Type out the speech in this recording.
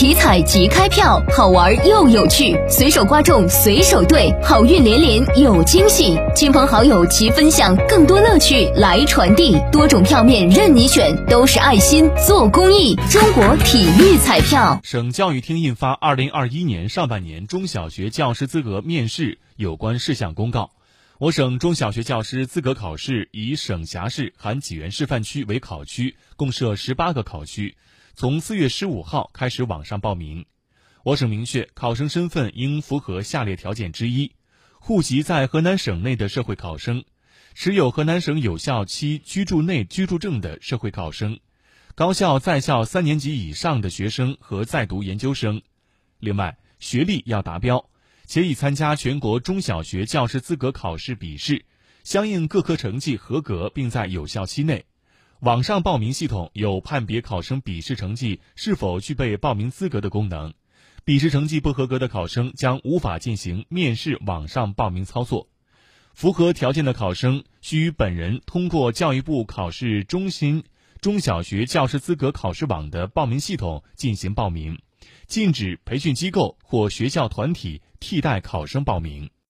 体彩即开票，好玩又有趣，随手刮中随手兑，好运连连有惊喜，亲朋好友齐分享，更多乐趣来传递。多种票面任你选，都是爱心做公益。中国体育彩票。省教育厅印发《二零二一年上半年中小学教师资格面试有关事项公告》。我省中小学教师资格考试以省辖市含济源示范区为考区，共设十八个考区，从四月十五号开始网上报名。我省明确，考生身份应符合下列条件之一：户籍在河南省内的社会考生，持有河南省有效期居住内居住证的社会考生，高校在校三年级以上的学生和在读研究生。另外，学历要达标。且已参加全国中小学教师资格考试笔试，相应各科成绩合格，并在有效期内。网上报名系统有判别考生笔试成绩是否具备报名资格的功能，笔试成绩不合格的考生将无法进行面试网上报名操作。符合条件的考生需本人通过教育部考试中心中小学教师资格考试网的报名系统进行报名。禁止培训机构或学校团体替代考生报名。